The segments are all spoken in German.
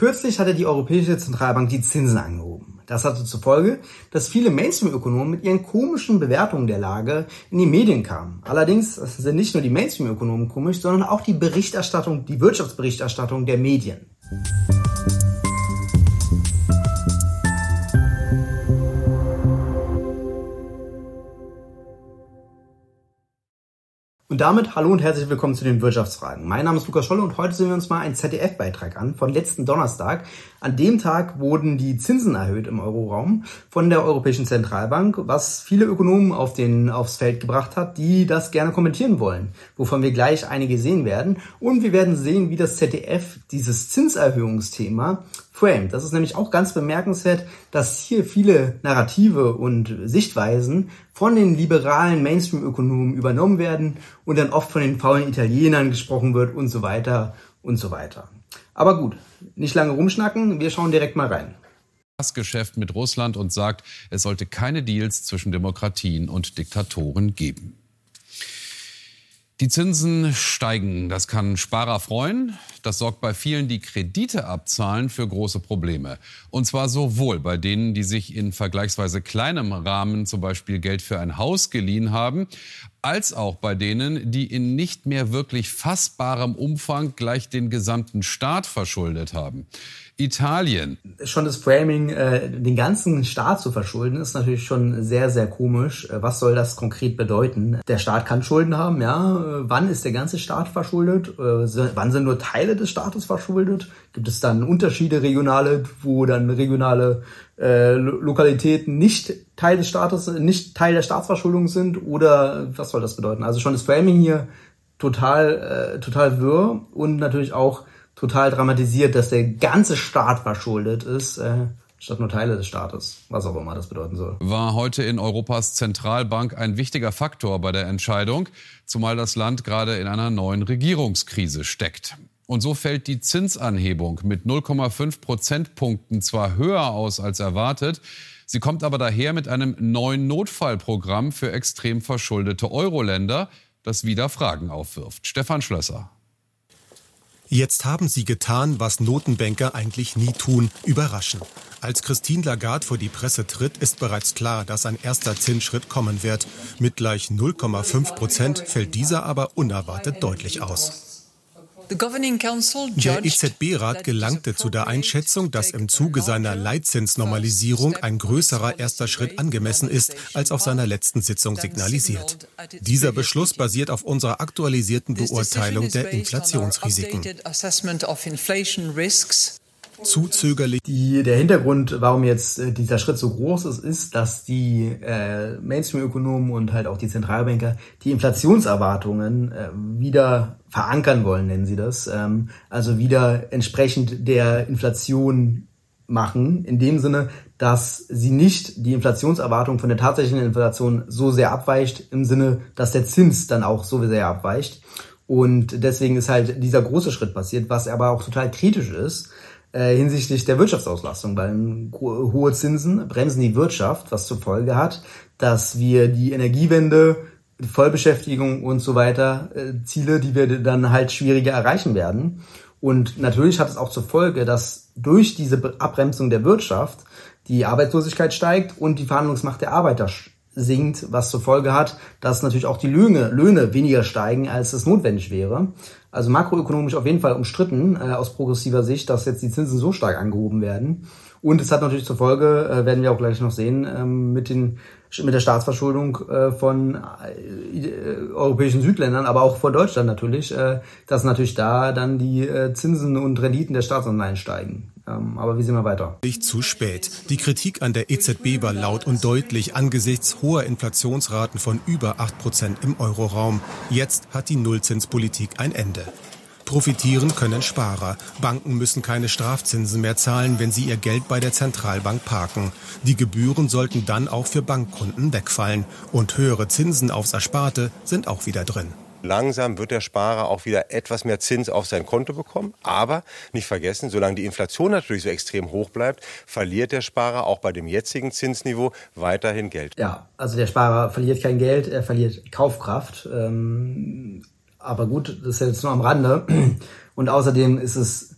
Kürzlich hatte die Europäische Zentralbank die Zinsen angehoben. Das hatte zur Folge, dass viele Mainstream-Ökonomen mit ihren komischen Bewertungen der Lage in die Medien kamen. Allerdings sind nicht nur die Mainstream-Ökonomen komisch, sondern auch die Berichterstattung, die Wirtschaftsberichterstattung der Medien. Und damit hallo und herzlich willkommen zu den Wirtschaftsfragen. Mein Name ist Lukas Scholle und heute sehen wir uns mal einen ZDF-Beitrag an von letzten Donnerstag. An dem Tag wurden die Zinsen erhöht im Euroraum von der Europäischen Zentralbank, was viele Ökonomen auf den, aufs Feld gebracht hat, die das gerne kommentieren wollen, wovon wir gleich einige sehen werden. Und wir werden sehen, wie das ZDF dieses Zinserhöhungsthema Frame. Das ist nämlich auch ganz bemerkenswert, dass hier viele Narrative und Sichtweisen von den liberalen Mainstream-Ökonomen übernommen werden und dann oft von den faulen Italienern gesprochen wird und so weiter und so weiter. Aber gut, nicht lange rumschnacken, wir schauen direkt mal rein. Das Geschäft mit Russland und sagt, es sollte keine Deals zwischen Demokratien und Diktatoren geben. Die Zinsen steigen. Das kann Sparer freuen. Das sorgt bei vielen, die Kredite abzahlen, für große Probleme. Und zwar sowohl bei denen, die sich in vergleichsweise kleinem Rahmen zum Beispiel Geld für ein Haus geliehen haben, als auch bei denen, die in nicht mehr wirklich fassbarem Umfang gleich den gesamten Staat verschuldet haben. Italien. Schon das Framing, äh, den ganzen Staat zu verschulden, ist natürlich schon sehr, sehr komisch. Äh, was soll das konkret bedeuten? Der Staat kann Schulden haben, ja. Äh, wann ist der ganze Staat verschuldet? Äh, wann sind nur Teile des Staates verschuldet? Gibt es dann Unterschiede regionale, wo dann regionale äh, Lokalitäten nicht Teil des Staates, nicht Teil der Staatsverschuldung sind? Oder was soll das bedeuten? Also schon das Framing hier total, äh, total wirr und natürlich auch total dramatisiert, dass der ganze Staat verschuldet ist, äh, statt nur Teile des Staates, was auch immer das bedeuten soll. War heute in Europas Zentralbank ein wichtiger Faktor bei der Entscheidung, zumal das Land gerade in einer neuen Regierungskrise steckt. Und so fällt die Zinsanhebung mit 0,5 Prozentpunkten zwar höher aus als erwartet, sie kommt aber daher mit einem neuen Notfallprogramm für extrem verschuldete Euro-Länder, das wieder Fragen aufwirft. Stefan Schlösser. Jetzt haben sie getan, was Notenbanker eigentlich nie tun, überraschen. Als Christine Lagarde vor die Presse tritt, ist bereits klar, dass ein erster Zinsschritt kommen wird. Mit gleich 0,5 Prozent fällt dieser aber unerwartet deutlich aus. Der EZB-Rat gelangte zu der Einschätzung, dass im Zuge seiner Leitzinsnormalisierung ein größerer erster Schritt angemessen ist, als auf seiner letzten Sitzung signalisiert. Dieser Beschluss basiert auf unserer aktualisierten Beurteilung der Inflationsrisiken zu zögerlich. Die, der Hintergrund, warum jetzt äh, dieser Schritt so groß ist, ist, dass die äh, Mainstream-Ökonomen und halt auch die Zentralbanker die Inflationserwartungen äh, wieder verankern wollen, nennen sie das. Ähm, also wieder entsprechend der Inflation machen, in dem Sinne, dass sie nicht die Inflationserwartung von der tatsächlichen Inflation so sehr abweicht, im Sinne, dass der Zins dann auch so sehr abweicht. Und deswegen ist halt dieser große Schritt passiert, was aber auch total kritisch ist, äh, hinsichtlich der Wirtschaftsauslastung, weil hohe Zinsen bremsen die Wirtschaft, was zur Folge hat, dass wir die Energiewende, Vollbeschäftigung und so weiter, äh, Ziele, die wir dann halt schwieriger erreichen werden. Und natürlich hat es auch zur Folge, dass durch diese Abbremsung der Wirtschaft die Arbeitslosigkeit steigt und die Verhandlungsmacht der Arbeiter sinkt, was zur Folge hat, dass natürlich auch die Löhne, Löhne weniger steigen, als es notwendig wäre. Also makroökonomisch auf jeden Fall umstritten äh, aus progressiver Sicht, dass jetzt die Zinsen so stark angehoben werden. Und es hat natürlich zur Folge, äh, werden wir auch gleich noch sehen, ähm, mit, den, mit der Staatsverschuldung äh, von äh, europäischen Südländern, aber auch von Deutschland natürlich, äh, dass natürlich da dann die äh, Zinsen und Renditen der Staatsanleihen steigen. Ähm, aber wie sehen wir weiter? Zu spät. Die Kritik an der EZB war laut und deutlich angesichts hoher Inflationsraten von über 8 Prozent im Euroraum. Jetzt hat die Nullzinspolitik ein Ende. Profitieren können Sparer. Banken müssen keine Strafzinsen mehr zahlen, wenn sie ihr Geld bei der Zentralbank parken. Die Gebühren sollten dann auch für Bankkunden wegfallen. Und höhere Zinsen aufs Ersparte sind auch wieder drin. Langsam wird der Sparer auch wieder etwas mehr Zins auf sein Konto bekommen. Aber nicht vergessen, solange die Inflation natürlich so extrem hoch bleibt, verliert der Sparer auch bei dem jetzigen Zinsniveau weiterhin Geld. Ja, also der Sparer verliert kein Geld, er verliert Kaufkraft. Ähm, aber gut, das ist jetzt nur am Rande. Und außerdem ist es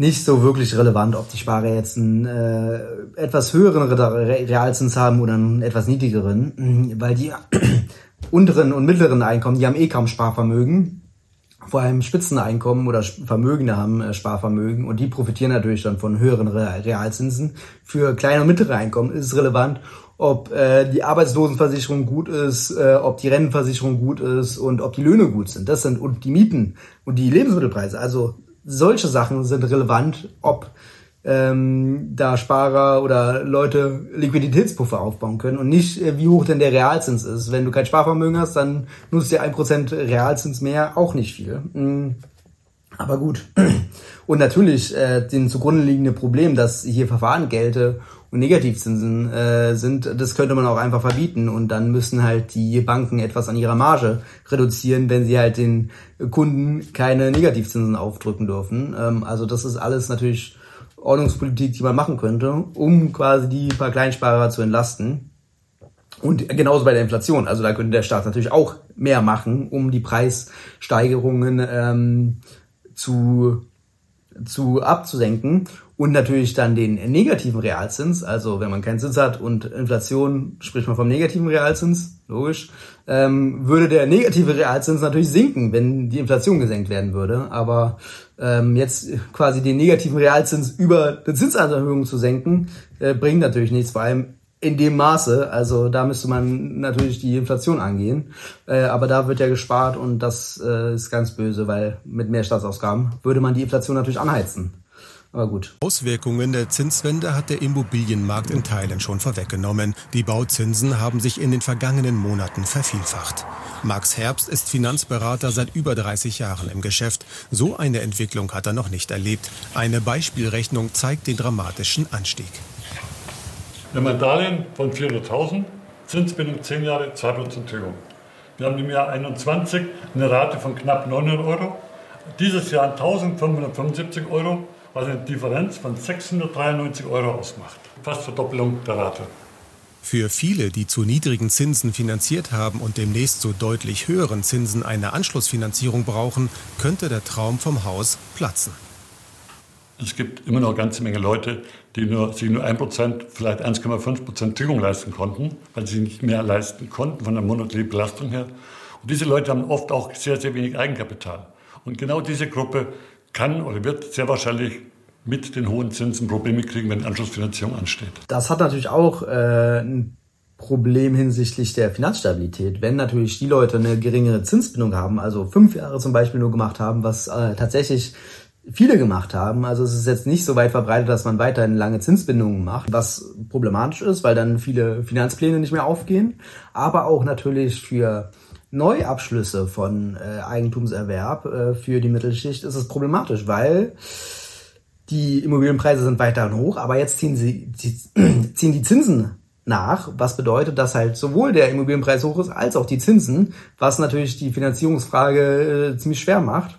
nicht so wirklich relevant, ob die Sparer jetzt einen äh, etwas höheren Realzins haben oder einen etwas niedrigeren, weil die unteren und mittleren Einkommen, die haben eh kaum Sparvermögen. Vor allem Spitzeneinkommen oder Vermögende haben äh, Sparvermögen und die profitieren natürlich dann von höheren Realzinsen. Für kleine und mittlere Einkommen ist es relevant, ob äh, die Arbeitslosenversicherung gut ist, äh, ob die Rentenversicherung gut ist und ob die Löhne gut sind. Das sind und die Mieten und die Lebensmittelpreise. Also solche Sachen sind relevant, ob ähm, da Sparer oder Leute Liquiditätspuffer aufbauen können und nicht, äh, wie hoch denn der Realzins ist. Wenn du kein Sparvermögen hast, dann nutzt dir ein Prozent Realzins mehr auch nicht viel. Mhm. Aber gut. Und natürlich äh, den zugrunde liegende Problem, dass hier Verfahren gelte und Negativzinsen äh, sind, das könnte man auch einfach verbieten und dann müssen halt die Banken etwas an ihrer Marge reduzieren, wenn sie halt den Kunden keine Negativzinsen aufdrücken dürfen. Ähm, also das ist alles natürlich Ordnungspolitik, die man machen könnte, um quasi die paar Kleinsparer zu entlasten. Und genauso bei der Inflation. Also da könnte der Staat natürlich auch mehr machen, um die Preissteigerungen ähm, zu, zu abzusenken und natürlich dann den negativen Realzins, also wenn man keinen Zins hat und Inflation, spricht man vom negativen Realzins, logisch, ähm, würde der negative Realzins natürlich sinken, wenn die Inflation gesenkt werden würde. Aber ähm, jetzt quasi den negativen Realzins über eine Zinserhöhung zu senken, äh, bringt natürlich nichts, vor allem in dem Maße. Also da müsste man natürlich die Inflation angehen. Äh, aber da wird ja gespart und das äh, ist ganz böse, weil mit mehr Staatsausgaben würde man die Inflation natürlich anheizen. Aber gut. Auswirkungen der Zinswende hat der Immobilienmarkt in Teilen schon vorweggenommen. Die Bauzinsen haben sich in den vergangenen Monaten vervielfacht. Max Herbst ist Finanzberater seit über 30 Jahren im Geschäft. So eine Entwicklung hat er noch nicht erlebt. Eine Beispielrechnung zeigt den dramatischen Anstieg. Wir haben ein Darlehen von 400.000, Zinsbindung 10 Jahre, 2% Tilgung. Wir haben im Jahr 21 eine Rate von knapp 900 Euro, dieses Jahr 1575 Euro was eine Differenz von 693 Euro ausmacht. Fast Verdoppelung der Rate. Für viele, die zu niedrigen Zinsen finanziert haben und demnächst zu deutlich höheren Zinsen eine Anschlussfinanzierung brauchen, könnte der Traum vom Haus platzen. Es gibt immer noch eine ganze Menge Leute, die nur, sich nur 1%, vielleicht 1,5% Tilgung leisten konnten, weil sie nicht mehr leisten konnten von der monatlichen Belastung her. Und diese Leute haben oft auch sehr, sehr wenig Eigenkapital. Und genau diese Gruppe kann oder wird sehr wahrscheinlich mit den hohen Zinsen Probleme kriegen, wenn Anschlussfinanzierung ansteht. Das hat natürlich auch äh, ein Problem hinsichtlich der Finanzstabilität. Wenn natürlich die Leute eine geringere Zinsbindung haben, also fünf Jahre zum Beispiel nur gemacht haben, was äh, tatsächlich viele gemacht haben. Also es ist jetzt nicht so weit verbreitet, dass man weiterhin lange Zinsbindungen macht, was problematisch ist, weil dann viele Finanzpläne nicht mehr aufgehen. Aber auch natürlich für Neuabschlüsse von äh, Eigentumserwerb äh, für die Mittelschicht ist es problematisch, weil die Immobilienpreise sind weiterhin hoch, aber jetzt ziehen sie ziehen die Zinsen nach, was bedeutet, dass halt sowohl der Immobilienpreis hoch ist als auch die Zinsen, was natürlich die Finanzierungsfrage äh, ziemlich schwer macht.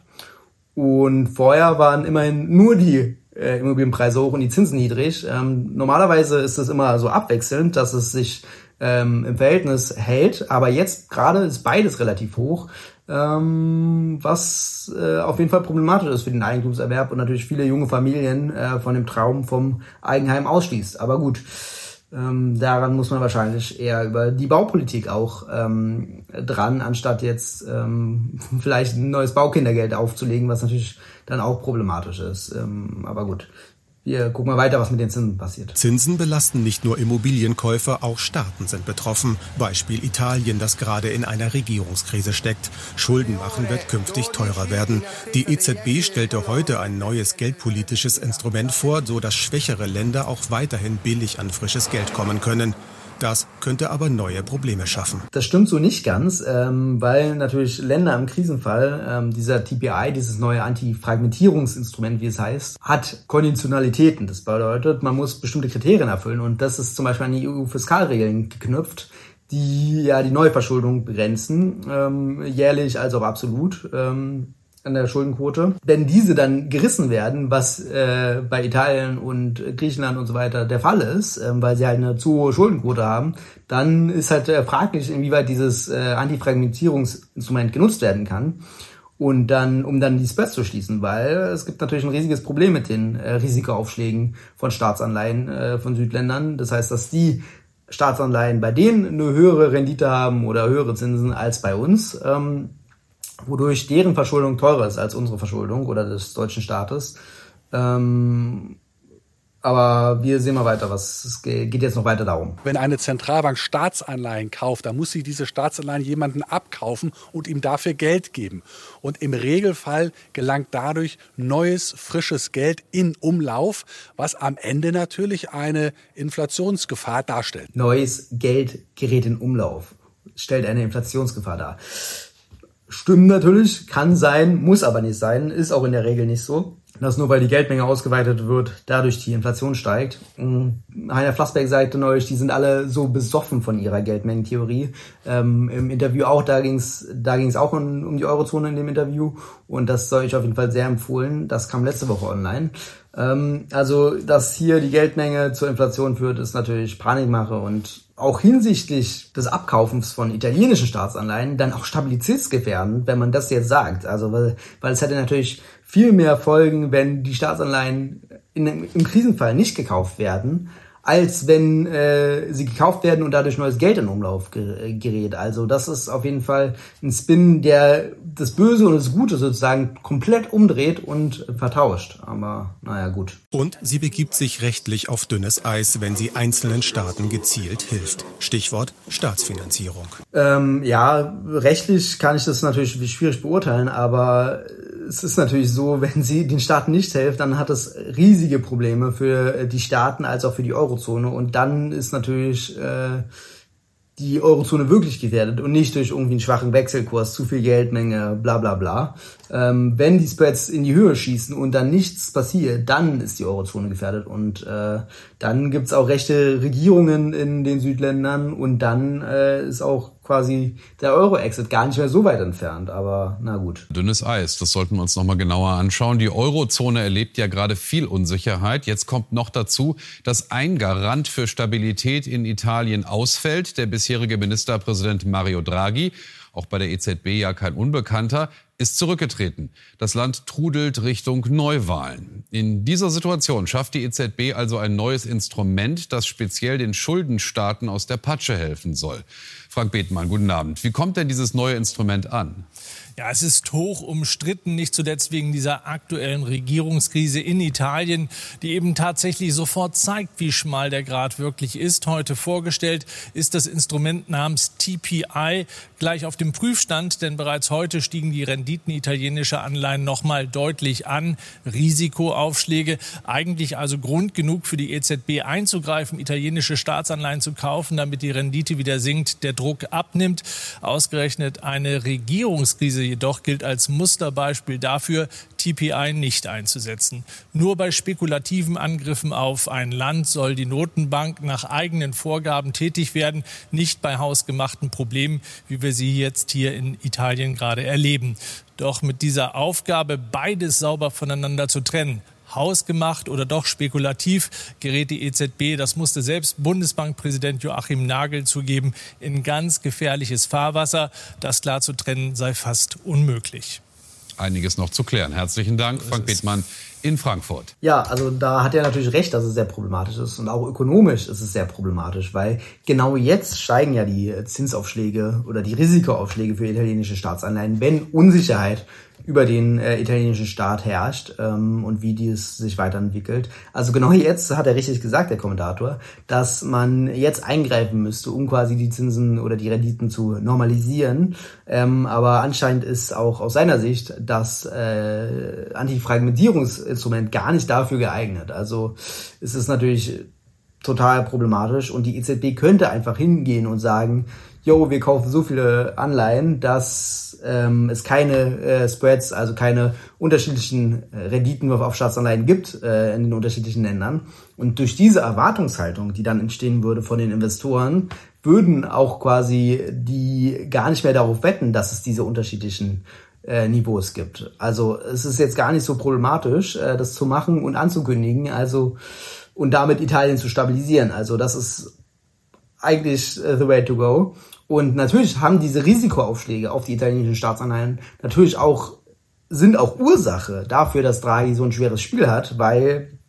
Und vorher waren immerhin nur die äh, Immobilienpreise hoch und die Zinsen niedrig. Ähm, normalerweise ist es immer so abwechselnd, dass es sich ähm, im Verhältnis hält. Aber jetzt gerade ist beides relativ hoch, ähm, was äh, auf jeden Fall problematisch ist für den Eigentumserwerb und natürlich viele junge Familien äh, von dem Traum vom Eigenheim ausschließt. Aber gut, ähm, daran muss man wahrscheinlich eher über die Baupolitik auch ähm, dran, anstatt jetzt ähm, vielleicht ein neues Baukindergeld aufzulegen, was natürlich dann auch problematisch ist. Ähm, aber gut, wir gucken mal weiter, was mit den Zinsen passiert. Zinsen belasten nicht nur Immobilienkäufer, auch Staaten sind betroffen. Beispiel Italien, das gerade in einer Regierungskrise steckt. Schulden machen wird künftig teurer werden. Die EZB stellte heute ein neues geldpolitisches Instrument vor, so dass schwächere Länder auch weiterhin billig an frisches Geld kommen können. Das könnte aber neue Probleme schaffen. Das stimmt so nicht ganz, ähm, weil natürlich Länder im Krisenfall, ähm, dieser TPI, dieses neue Antifragmentierungsinstrument, wie es heißt, hat Konditionalitäten. Das bedeutet, man muss bestimmte Kriterien erfüllen und das ist zum Beispiel an die EU-Fiskalregeln geknüpft die ja die Neuverschuldung begrenzen, ähm, jährlich als auch absolut. Ähm, an der Schuldenquote. Wenn diese dann gerissen werden, was äh, bei Italien und Griechenland und so weiter der Fall ist, äh, weil sie halt eine zu hohe Schuldenquote haben, dann ist halt äh, fraglich, inwieweit dieses äh, Antifragmentierungsinstrument genutzt werden kann. und dann, um dann die Spreads zu schließen, weil es gibt natürlich ein riesiges Problem mit den äh, Risikoaufschlägen von Staatsanleihen äh, von Südländern. Das heißt, dass die Staatsanleihen bei denen eine höhere Rendite haben oder höhere Zinsen als bei uns, ähm, wodurch deren Verschuldung teurer ist als unsere Verschuldung oder des deutschen Staates. Ähm, aber wir sehen mal weiter, was es geht jetzt noch weiter darum. Wenn eine Zentralbank Staatsanleihen kauft, dann muss sie diese Staatsanleihen jemanden abkaufen und ihm dafür Geld geben. Und im Regelfall gelangt dadurch neues, frisches Geld in Umlauf, was am Ende natürlich eine Inflationsgefahr darstellt. Neues Geld gerät in Umlauf, stellt eine Inflationsgefahr dar. Stimmt natürlich, kann sein, muss aber nicht sein, ist auch in der Regel nicht so dass nur weil die Geldmenge ausgeweitet wird, dadurch die Inflation steigt. Mm, Heiner Flassberg sagte neulich, die sind alle so besoffen von ihrer Geldmengentheorie. Ähm, Im Interview auch, da ging es da ging's auch um, um die Eurozone in dem Interview und das soll ich auf jeden Fall sehr empfohlen. Das kam letzte Woche online. Ähm, also, dass hier die Geldmenge zur Inflation führt, ist natürlich Panikmache und auch hinsichtlich des Abkaufens von italienischen Staatsanleihen dann auch stabilitätsgefährdend, wenn man das jetzt sagt. Also, weil, weil es hätte natürlich viel mehr Folgen, wenn die Staatsanleihen in, im Krisenfall nicht gekauft werden, als wenn äh, sie gekauft werden und dadurch neues Geld in Umlauf gerät. Also das ist auf jeden Fall ein Spin, der das Böse und das Gute sozusagen komplett umdreht und vertauscht. Aber naja, gut. Und sie begibt sich rechtlich auf dünnes Eis, wenn sie einzelnen Staaten gezielt hilft. Stichwort Staatsfinanzierung. Ähm, ja, rechtlich kann ich das natürlich schwierig beurteilen, aber es ist natürlich so, wenn sie den Staaten nicht hilft, dann hat es riesige Probleme für die Staaten als auch für die Eurozone. Und dann ist natürlich äh, die Eurozone wirklich gefährdet und nicht durch irgendwie einen schwachen Wechselkurs, zu viel Geldmenge, bla bla bla. Ähm, wenn die Spreads in die Höhe schießen und dann nichts passiert, dann ist die Eurozone gefährdet und äh, dann gibt's auch rechte Regierungen in den Südländern und dann äh, ist auch quasi der Euro-Exit gar nicht mehr so weit entfernt. Aber na gut. Dünnes Eis, das sollten wir uns nochmal genauer anschauen. Die Eurozone erlebt ja gerade viel Unsicherheit. Jetzt kommt noch dazu, dass ein Garant für Stabilität in Italien ausfällt, der bisherige Ministerpräsident Mario Draghi auch bei der EZB ja kein Unbekannter, ist zurückgetreten. Das Land trudelt Richtung Neuwahlen. In dieser Situation schafft die EZB also ein neues Instrument, das speziell den Schuldenstaaten aus der Patsche helfen soll. Frank Bethmann, guten Abend. Wie kommt denn dieses neue Instrument an? Ja, es ist hoch umstritten, nicht zuletzt wegen dieser aktuellen Regierungskrise in Italien, die eben tatsächlich sofort zeigt, wie schmal der Grad wirklich ist. Heute vorgestellt ist das Instrument namens TPI gleich auf dem Prüfstand, denn bereits heute stiegen die Renditen italienischer Anleihen noch mal deutlich an. Risikoaufschläge, eigentlich also Grund genug für die EZB einzugreifen, italienische Staatsanleihen zu kaufen, damit die Rendite wieder sinkt, der Druck abnimmt. Ausgerechnet eine Regierungskrise jedoch gilt als Musterbeispiel dafür, TPI nicht einzusetzen. Nur bei spekulativen Angriffen auf ein Land soll die Notenbank nach eigenen Vorgaben tätig werden, nicht bei hausgemachten Problemen, wie wir sie jetzt hier in Italien gerade erleben. Doch mit dieser Aufgabe, beides sauber voneinander zu trennen, hausgemacht oder doch spekulativ gerät die EZB, das musste selbst Bundesbankpräsident Joachim Nagel zugeben, in ganz gefährliches Fahrwasser. Das klar zu trennen sei fast unmöglich. Einiges noch zu klären. Herzlichen Dank, Frank Bethmann in Frankfurt. Ja, also da hat er natürlich recht, dass es sehr problematisch ist und auch ökonomisch ist es sehr problematisch, weil genau jetzt steigen ja die Zinsaufschläge oder die Risikoaufschläge für italienische Staatsanleihen, wenn Unsicherheit über den äh, italienischen Staat herrscht ähm, und wie dies sich weiterentwickelt. Also genau jetzt hat er richtig gesagt, der Kommentator, dass man jetzt eingreifen müsste, um quasi die Zinsen oder die Renditen zu normalisieren. Ähm, aber anscheinend ist auch aus seiner Sicht das äh, Antifragmentierungsinstrument gar nicht dafür geeignet. Also es ist natürlich total problematisch und die EZB könnte einfach hingehen und sagen, yo, wir kaufen so viele Anleihen, dass ähm, es keine äh, Spreads, also keine unterschiedlichen äh, Renditen auf Staatsanleihen gibt äh, in den unterschiedlichen Ländern. Und durch diese Erwartungshaltung, die dann entstehen würde von den Investoren, würden auch quasi die gar nicht mehr darauf wetten, dass es diese unterschiedlichen äh, Niveaus gibt. Also es ist jetzt gar nicht so problematisch, äh, das zu machen und anzukündigen, also und damit Italien zu stabilisieren. Also das ist eigentlich uh, the way to go. Und natürlich haben diese Risikoaufschläge auf die italienischen Staatsanleihen natürlich auch sind auch Ursache dafür, dass Draghi so ein schweres Spiel hat, weil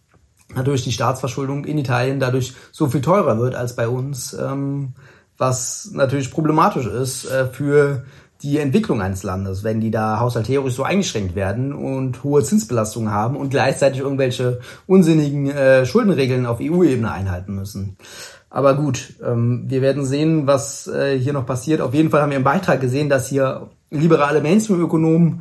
natürlich die Staatsverschuldung in Italien dadurch so viel teurer wird als bei uns, ähm, was natürlich problematisch ist äh, für die Entwicklung eines Landes, wenn die da haushalterisch so eingeschränkt werden und hohe Zinsbelastungen haben und gleichzeitig irgendwelche unsinnigen äh, Schuldenregeln auf EU-Ebene einhalten müssen. Aber gut, ähm, wir werden sehen, was äh, hier noch passiert. Auf jeden Fall haben wir im Beitrag gesehen, dass hier liberale Mainstream-Ökonomen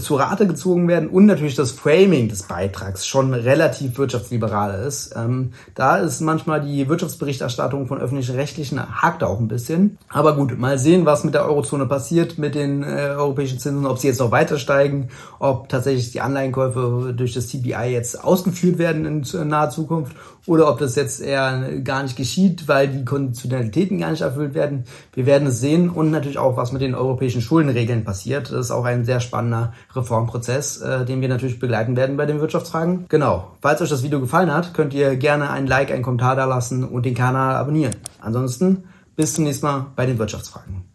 zu Rate gezogen werden und natürlich das Framing des Beitrags schon relativ wirtschaftsliberal ist. Ähm, da ist manchmal die Wirtschaftsberichterstattung von öffentlichen Rechtlichen hakt auch ein bisschen. Aber gut, mal sehen, was mit der Eurozone passiert, mit den äh, europäischen Zinsen, ob sie jetzt noch weiter steigen, ob tatsächlich die Anleihenkäufe durch das CPI jetzt ausgeführt werden in naher Zukunft oder ob das jetzt eher gar nicht geschieht, weil die Konditionalitäten gar nicht erfüllt werden. Wir werden es sehen und natürlich auch, was mit den europäischen Schuldenregeln passiert. Das ist auch ein sehr spannender Reformprozess, äh, den wir natürlich begleiten werden bei den Wirtschaftsfragen. Genau. Falls euch das Video gefallen hat, könnt ihr gerne ein Like, einen Kommentar da lassen und den Kanal abonnieren. Ansonsten bis zum nächsten Mal bei den Wirtschaftsfragen.